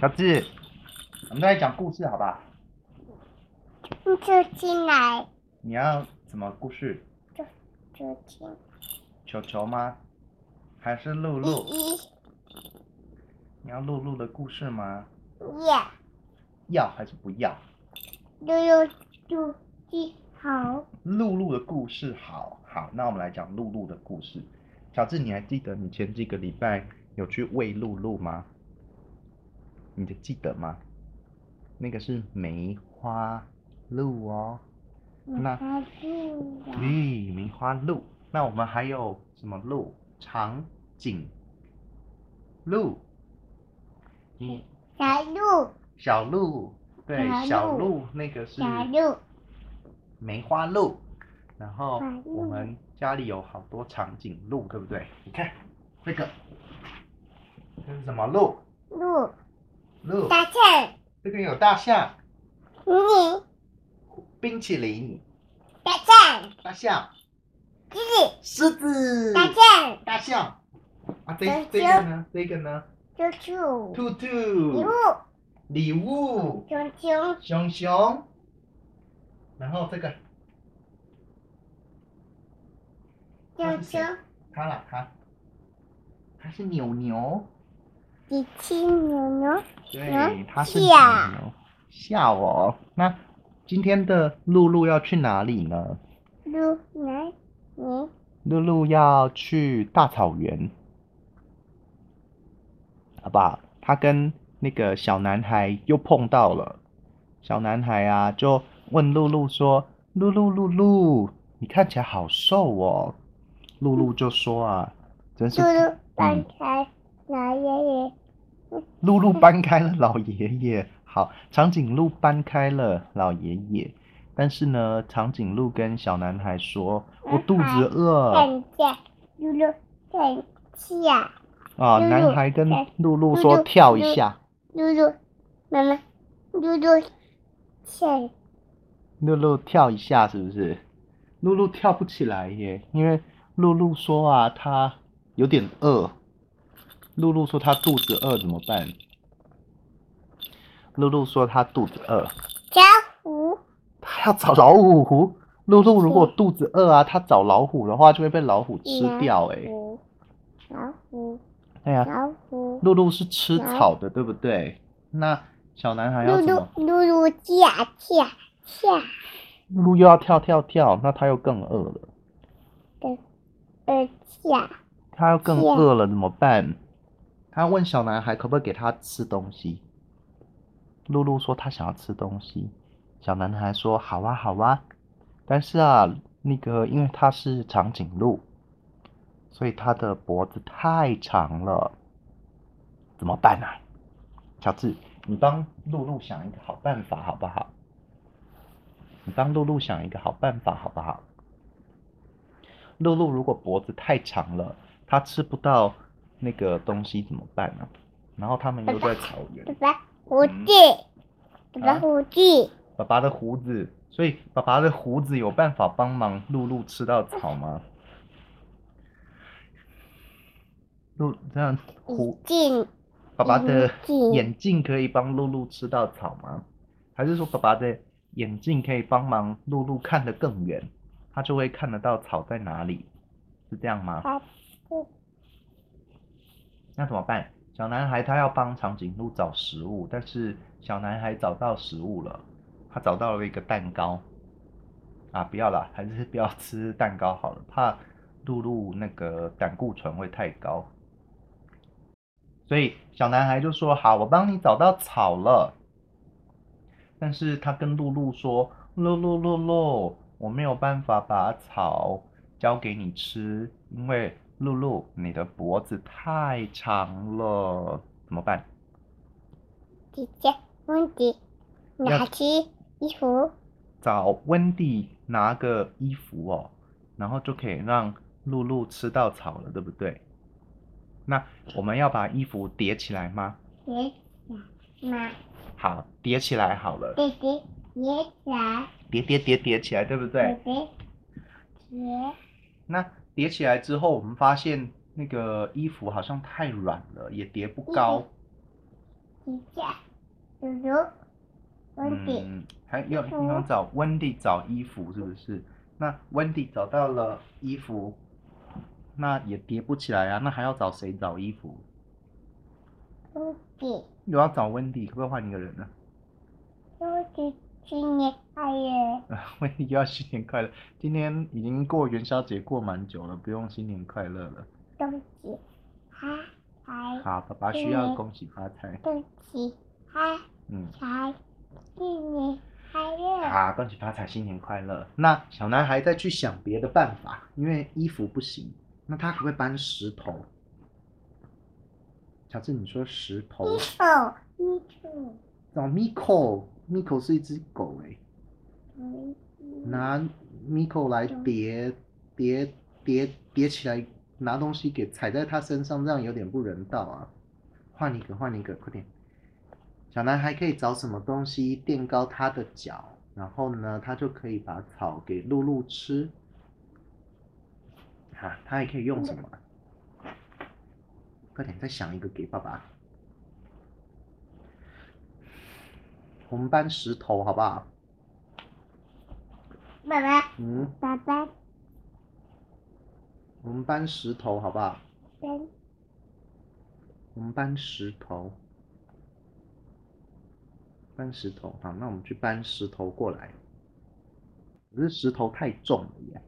小智，我们再来讲故事，好吧？你就进来。你要什么故事？就就听。球球吗？还是露露？依依。你要露露的故事吗？要。要还是不要？露露故事好。露露的故事好，好，那我们来讲露露的故事。小智，你还记得你前几个礼拜有去喂露露吗？你就记得吗？那个是梅花鹿哦。那，对，梅花鹿。那我们还有什么鹿？长颈鹿。嗯。小鹿。小鹿，对，小鹿，那个是。小鹿。梅花鹿。然后我们家里有好多长颈鹿，对不对？你看这个，这是什么鹿？鹿。鹿。大象。这边有大象。嗯。冰淇淋。大象。大象。狮子。狮子。大象。大象。啊，这这个呢？这个呢？兔兔。兔兔。礼物。礼物。熊熊。熊熊。然后这个。熊熊。它啦，它。它是牛牛。机器牛牛。对，它是牛牛。笑哦，那今天的露露要去哪里呢？露来，你。露露要去大草原，好不好？他跟那个小男孩又碰到了。小男孩啊，就问露露说：“露露，露露，你看起来好瘦哦。”露露就说：“啊，真是。”露露搬开老爷爷。露露搬开了老爷爷。好，长颈鹿搬开了老爷爷，但是呢，长颈鹿跟小男孩说：“我肚子饿。”等下，露露等下。啊，男孩跟露露说：“跳一下。”露露，妈妈，露露跳。露露跳一下是不是？露露跳不起来耶，因为露露说啊，她有点饿。露露说她肚子饿怎么办？露露说她肚子饿，找虎，她要找老虎。露露如果肚子饿啊，她找老虎的话就会被老虎吃掉哎。老虎，对呀，老虎。露露是吃草的，对不对？那小男孩要怎么？露露露露跳跳跳。露露又要跳跳跳，那他又更饿了。更饿跳。他又更饿了，怎么办？他问小男孩可不可以给他吃东西。露露说他想要吃东西，小男孩说好啊好啊，但是啊，那个因为他是长颈鹿，所以他的脖子太长了，怎么办啊？乔治，你帮露露想一个好办法好不好？你帮露露想一个好办法好不好？露露如果脖子太长了，她吃不到那个东西怎么办呢？然后他们又在草原。爸爸胡子，爸爸胡子，爸爸的胡子，所以爸爸的胡子有办法帮忙露露吃到草吗？露这样胡镜，爸爸的眼镜可以帮露露吃到草吗？还是说爸爸的眼镜可以帮忙露露看得更远，他就会看得到草在哪里？是这样吗？那怎么办？小男孩他要帮长颈鹿找食物，但是小男孩找到食物了，他找到了一个蛋糕。啊，不要了，还是不要吃蛋糕好了，怕露露那个胆固醇会太高。所以小男孩就说：“好，我帮你找到草了。”但是他跟露露说：“露露露露，我没有办法把草交给你吃，因为。”露露，你的脖子太长了，怎么办？姐姐，温迪，拿起衣服。找温迪拿个衣服哦，然后就可以让露露吃到草了，对不对？那我们要把衣服叠起来吗？叠起来。好，叠起来好了。叠叠叠起来。叠叠叠叠起来，对不对？叠叠。那。叠起来之后，我们发现那个衣服好像太软了，也叠不高。姐姐，露露，温迪。嗯，还要你要找温迪找衣服是不是？那温迪找到了衣服，那也叠不起来啊，那还要找谁找衣服？温迪。又要找温迪，可不可以换一个人呢？温迪，新年快乐！我也要新年快乐！今天已经过元宵节过蛮久了，不用新年快乐了。恭喜发财！好，爸爸需要恭喜发财。恭喜发财！嗯，新年快乐！好，恭喜发财，新年快乐！那小男孩再去想别的办法，因为衣服不行，那他可不可以搬石头？乔治，你说石头？米可，米可。找 Miko，Miko 是一只狗哎。嗯。拿 Miko 来叠叠叠叠起来，拿东西给踩在他身上，这样有点不人道啊。换一个，换一个，快点。小男孩可以找什么东西垫高他的脚，然后呢，他就可以把草给露露吃。哈、啊，他还可以用什么？快点，再想一个给爸爸。我们搬石头好不好？爸爸。嗯。爸爸。我们搬石头好不好？搬。我们搬石头。搬石头，好，那我们去搬石头过来。可是石头太重了耶。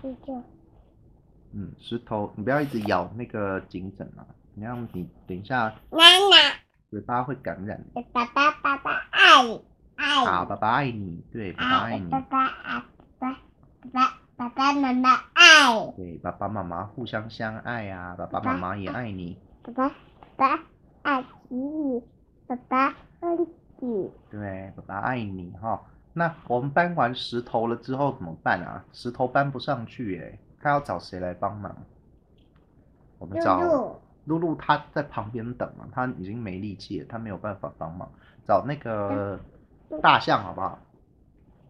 太重。嗯，石头，你不要一直咬那个颈枕啊！你让你等一下，妈妈，嘴巴会感染。爸爸，爸爸爱，爱你。好，爸爸爱你，对，爸爸爱你。爸爸爱爸爸，爸爸妈妈爱。对，爸爸妈妈互相相爱呀，爸爸妈妈也爱你。爸爸，爸爸爱你，爸爸爱你。对，爸爸爱你哈。那我们搬完石头了之后怎么办啊？石头搬不上去耶。他要找谁来帮忙？我们找露露，他在旁边等了，他已经没力气了，他没有办法帮忙。找那个大象好不好？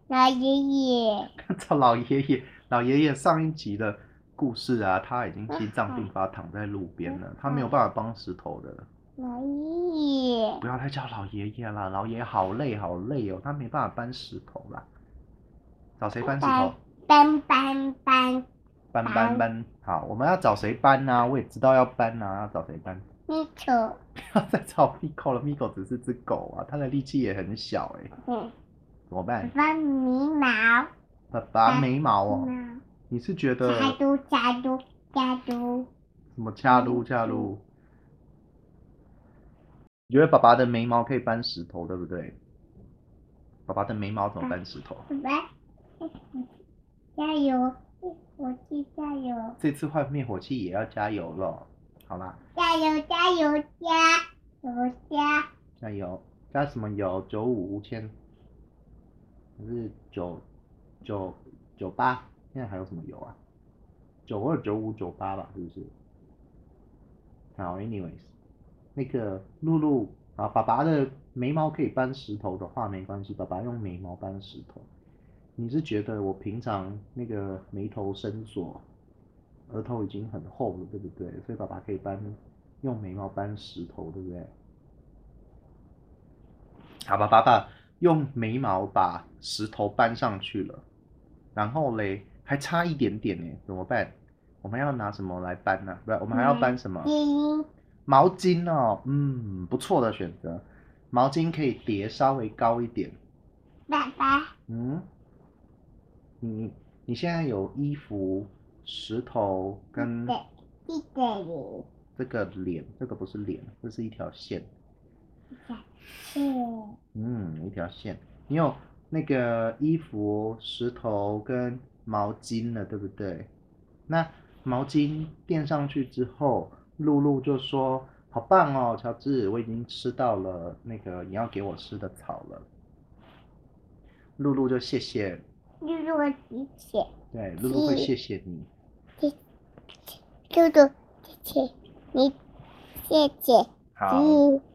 老爷爷。找老爷爷，老爷爷上一集的故事啊，他已经心脏病发躺在路边了，他没有办法搬石头的。老爷爷。不要再叫老爷爷了，老爷爷好累好累哦，他没办法搬石头了。找谁搬石头？搬搬搬。搬搬搬，好，我们要找谁搬呢、啊？我也知道要搬呢、啊，要找谁搬？？Miko，不要再找 Miko 了，Miko 只是只狗啊，它的力气也很小哎、欸。嗯。怎么办？爸爸眉毛。爸爸眉毛哦。你是觉得？加嘟加嘟加嘟。什么加嘟加嘟？你觉得爸爸的眉毛可以搬石头，对不对？爸爸的眉毛怎么搬石头？爸爸，加油！灭火器加油！这次换灭火器也要加油了，好啦。加油加油加油加！加油加什么油？九五五千，还是九九九八？现在还有什么油啊？九二九五九八吧，是不是？好，anyways，那个露露啊，爸爸的眉毛可以搬石头的话没关系，爸爸用眉毛搬石头。你是觉得我平常那个眉头深锁，额头已经很厚了，对不对？所以爸爸可以搬用眉毛搬石头，对不对？好吧，爸爸用眉毛把石头搬上去了，然后嘞还差一点点呢，怎么办？我们要拿什么来搬呢？不是，我们还要搬什么？嗯、毛巾哦，嗯，不错的选择。毛巾可以叠稍微高一点。爸爸。嗯。你你现在有衣服、石头跟这个脸，这个脸，这个不是脸，这是一条线。线。嗯，一条线。你有那个衣服、石头跟毛巾了，对不对？那毛巾垫上去之后，露露就说：“好棒哦，乔治，我已经吃到了那个你要给我吃的草了。”露露就谢谢。露露会谢谢。对，露露会谢谢你。谢，露露谢谢你，谢谢。好。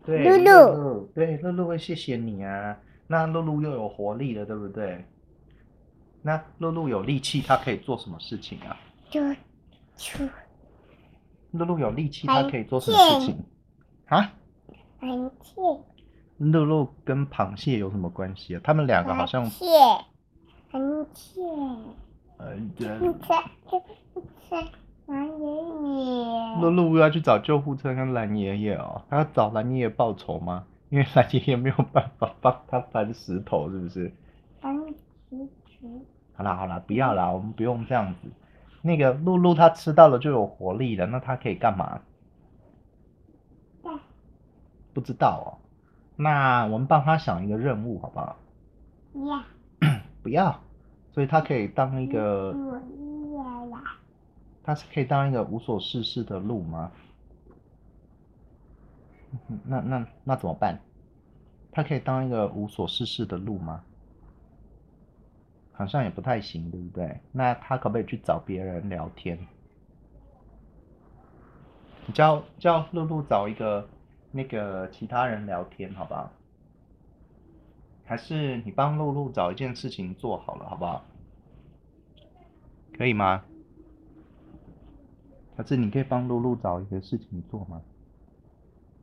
对，露露。对，露露会谢谢你啊。那露露又有活力了，对不对？那露露有力气，她可以做什么事情啊？就出。露露有力气，她可以做什么事情？啊？螃蟹。露露跟螃蟹有什么关系啊？他们两个好像。螃蟹。螃蟹。呃，救护车，救护车，蓝爷爷。露露要去找救护车跟蓝爷爷哦，他要找蓝爷爷报仇吗？因为蓝爷爷没有办法帮他搬石头，是不是？搬石头。好啦好啦，不要啦，我们不用这样子。那个露露她吃到了就有活力了，那她可以干嘛？对。不知道哦。那我们帮她想一个任务，好不好？不要。不要。所以他可以当一个。他是可以当一个无所事事的鹿吗？那那那怎么办？他可以当一个无所事事的鹿吗？好像也不太行，对不对？那他可不可以去找别人聊天？你叫叫露露找一个。那个其他人聊天，好不好？还是你帮露露找一件事情做好了，好不好？可以吗？还是你可以帮露露找一个事情做吗？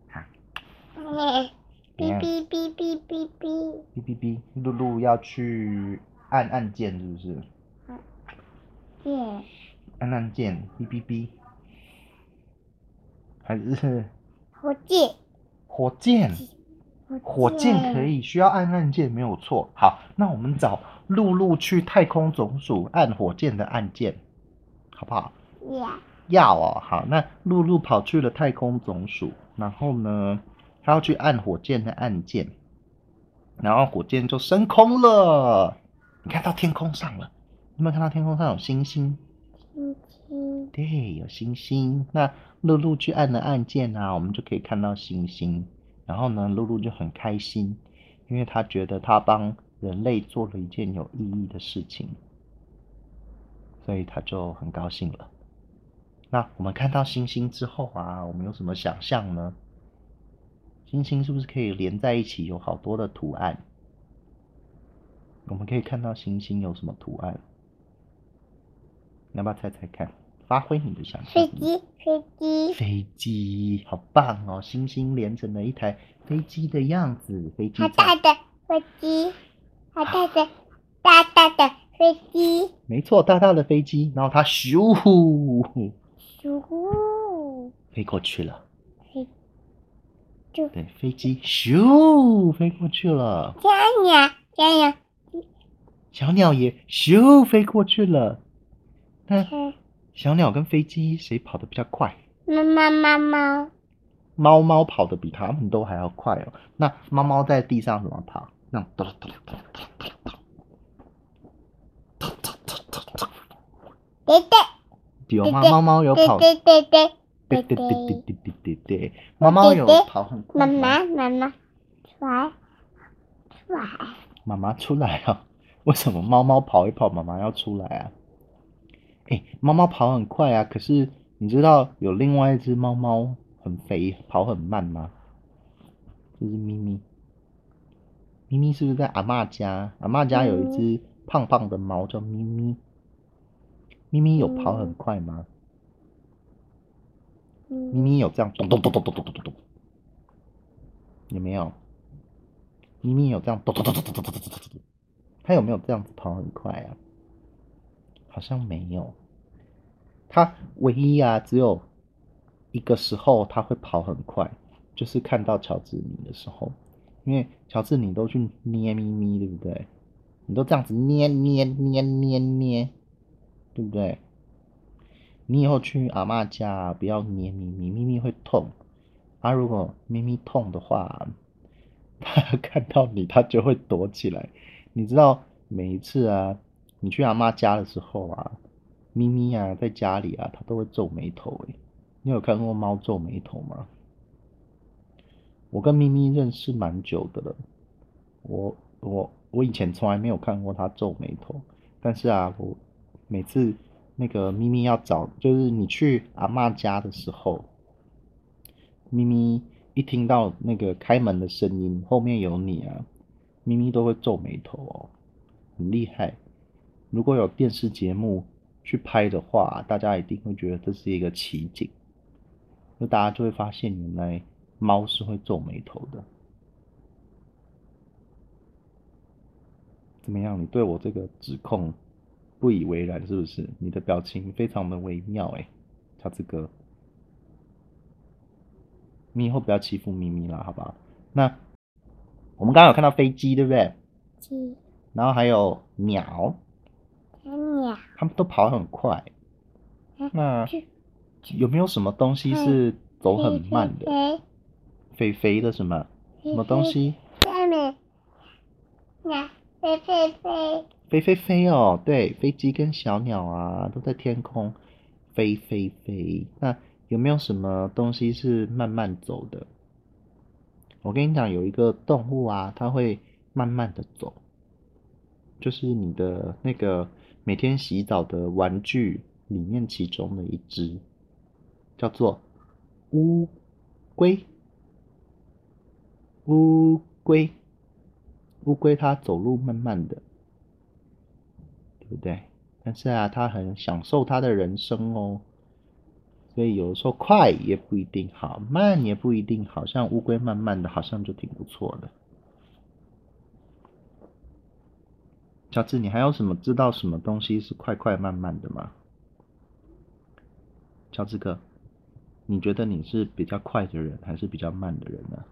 好。哔哔哔哔哔哔。哔哔哔，露露要去按按键，是不是？嗯。按按键，哔哔哔。还是？火箭。火箭，火箭可以需要按按键，没有错。好，那我们找露露去太空总署按火箭的按键，好不好？要。要哦，好，那露露跑去了太空总署，然后呢，她要去按火箭的按键，然后火箭就升空了。你看到天空上了，有没有看到天空上有星星？星星。对，有星星。那。露露去按了按键啊，我们就可以看到星星。然后呢，露露就很开心，因为她觉得她帮人类做了一件有意义的事情，所以她就很高兴了。那我们看到星星之后啊，我们有什么想象呢？星星是不是可以连在一起，有好多的图案？我们可以看到星星有什么图案？你要不要猜猜看？发挥你的想象。飞机，飞机，飞机，好棒哦！星星连成了一台飞机的样子，飞机。好大的飞机，好大的，大大的飞机。没错，大大的飞机，然后它咻，咻，飞过去了。飞，对，飞机咻飞过去了。小鸟，小鸟，小鸟也咻飞过去了。嗯。小鸟跟飞机谁跑得比较快？猫猫猫猫。猫猫跑得比它们都还要快哦。那猫猫在地上怎么跑？那样哒哒哒哒哒哒哒哒哒哒哒哒哒。滴滴。有吗？猫猫有跑。滴滴滴滴滴滴滴滴滴滴滴。猫猫有跑很快。妈妈，妈妈，出来，出来。妈妈出来啊？为什么猫猫跑一跑，妈妈要出来啊？哎，猫猫跑很快啊，可是你知道有另外一只猫猫很肥，跑很慢吗？就是咪咪。咪咪是不是在阿嬷家？阿嬷家有一只胖胖的猫叫咪咪。咪咪有跑很快吗？咪咪有这样咚咚咚咚咚咚咚咚咚，有没有？咪咪有这样咚咚咚咚咚咚咚咚咚，它有没有这样子跑很快啊？好像没有，它唯一啊，只有一个时候它会跑很快，就是看到乔治尼的时候，因为乔治尼都去捏咪咪，对不对？你都这样子捏捏捏捏捏，对不对？你以后去阿嬷家不要捏咪咪，咪咪会痛。啊，如果咪咪痛的话，它看到你它就会躲起来。你知道每一次啊。你去阿妈家的时候啊，咪咪啊，在家里啊，它都会皱眉头诶。你有看过猫皱眉头吗？我跟咪咪认识蛮久的了，我我我以前从来没有看过它皱眉头，但是啊，我每次那个咪咪要找，就是你去阿妈家的时候，咪咪一听到那个开门的声音，后面有你啊，咪咪都会皱眉头哦，很厉害。如果有电视节目去拍的话，大家一定会觉得这是一个奇景。那大家就会发现，原来猫是会皱眉头的。怎么样？你对我这个指控不以为然是不是？你的表情非常的微妙哎，乔治哥，你以后不要欺负咪咪啦，好不好？那我们刚刚有看到飞机，对不对？然后还有鸟。鸟。它们都跑很快。那有没有什么东西是走很慢的？肥肥的什么？什么东西？下面。飞飞飞，飞飞飞哦，对，飞机跟小鸟啊，都在天空飞飞飞。那有没有什么东西是慢慢走的？我跟你讲，有一个动物啊，它会慢慢的走，就是你的那个每天洗澡的玩具里面其中的一只，叫做乌龟，乌龟。乌龟它走路慢慢的，对不对？但是啊，它很享受它的人生哦。所以有时候快也不一定好，慢也不一定好。像乌龟慢慢的，好像就挺不错的。乔治，你还有什么知道什么东西是快快慢慢的吗？乔治哥，你觉得你是比较快的人，还是比较慢的人呢？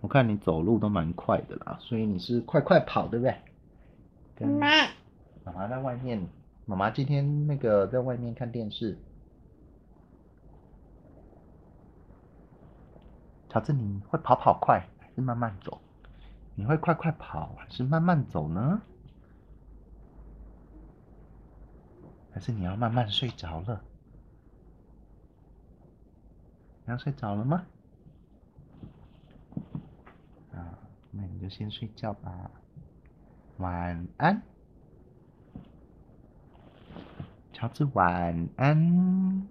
我看你走路都蛮快的啦，所以你是快快跑，对不对？妈妈，妈妈在外面，妈妈今天那个在外面看电视。乔治，你会跑跑快还是慢慢走？你会快快跑还是慢慢走呢？还是你要慢慢睡着了？你要睡着了吗？啊那你就先睡觉吧，晚安，乔治，晚安。